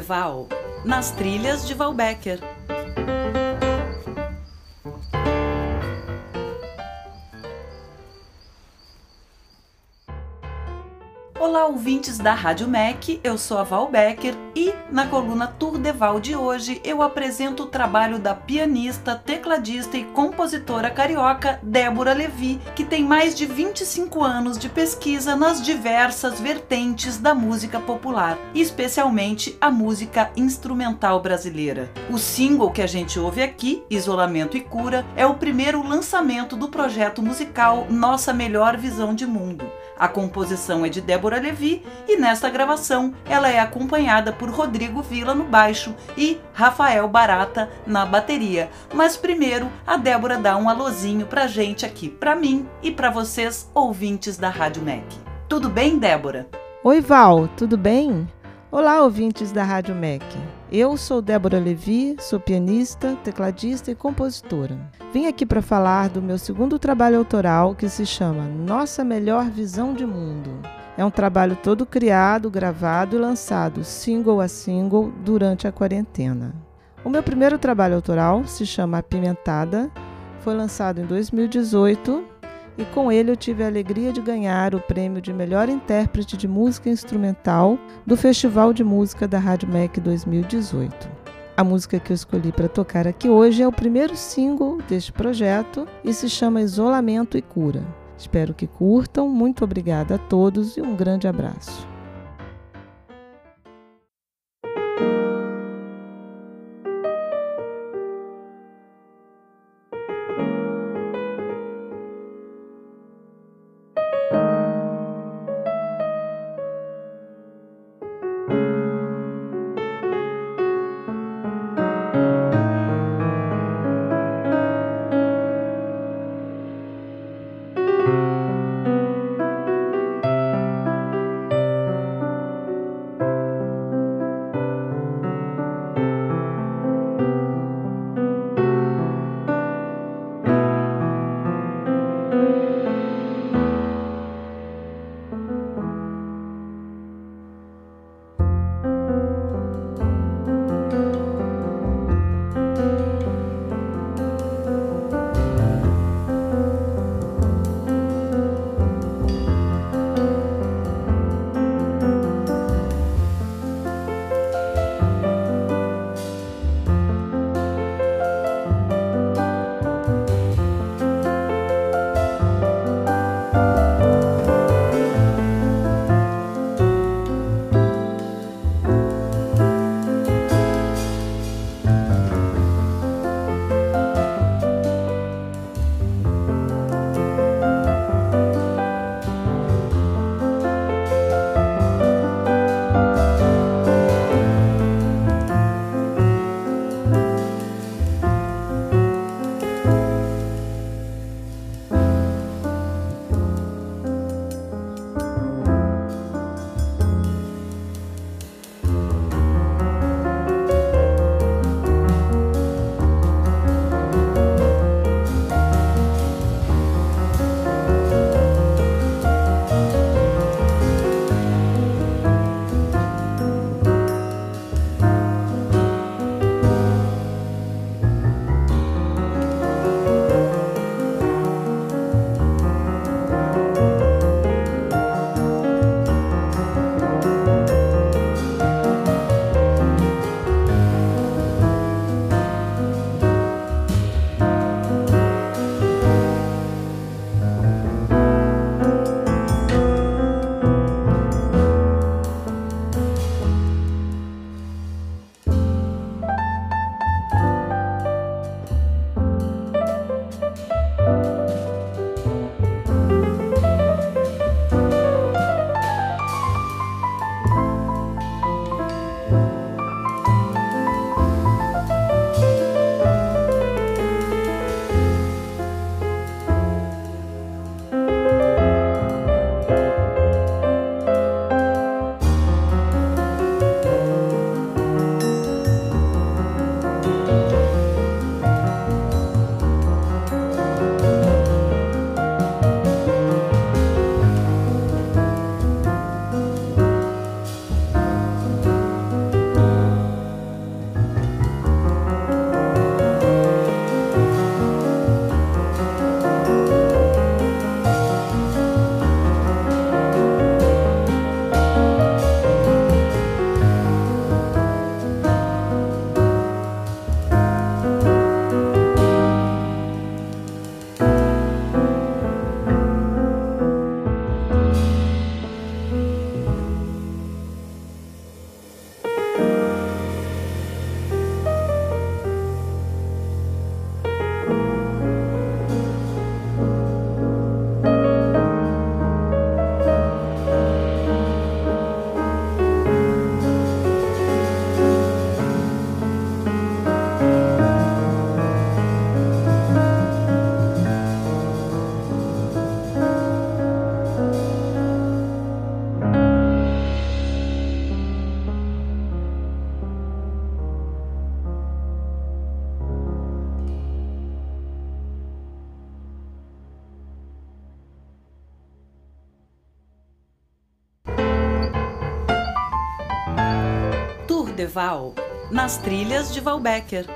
de Val, nas trilhas de Valbecker. Olá, ouvintes da Rádio MEC, eu sou a Val Becker e na coluna Tour de Val de hoje eu apresento o trabalho da pianista, tecladista e compositora carioca Débora Levi, que tem mais de 25 anos de pesquisa nas diversas vertentes da música popular, especialmente a música instrumental brasileira. O single que a gente ouve aqui, Isolamento e Cura, é o primeiro lançamento do projeto musical Nossa Melhor Visão de Mundo. A composição é de Débora Levi e nesta gravação ela é acompanhada por Rodrigo Vila no baixo e Rafael Barata na bateria. Mas primeiro a Débora dá um alôzinho pra gente aqui, pra mim e pra vocês ouvintes da Rádio MEC. Tudo bem, Débora? Oi, Val, tudo bem? Olá, ouvintes da Rádio MEC. Eu sou Débora Levi, sou pianista, tecladista e compositora. Vim aqui para falar do meu segundo trabalho autoral que se chama Nossa Melhor Visão de Mundo. É um trabalho todo criado, gravado e lançado single a single durante a quarentena. O meu primeiro trabalho autoral se chama Apimentada, foi lançado em 2018 e com ele eu tive a alegria de ganhar o prêmio de melhor intérprete de música instrumental do Festival de Música da Rádio MEC 2018. A música que eu escolhi para tocar aqui hoje é o primeiro single deste projeto e se chama Isolamento e Cura. Espero que curtam. Muito obrigada a todos e um grande abraço. Deval, nas trilhas de Valbecker.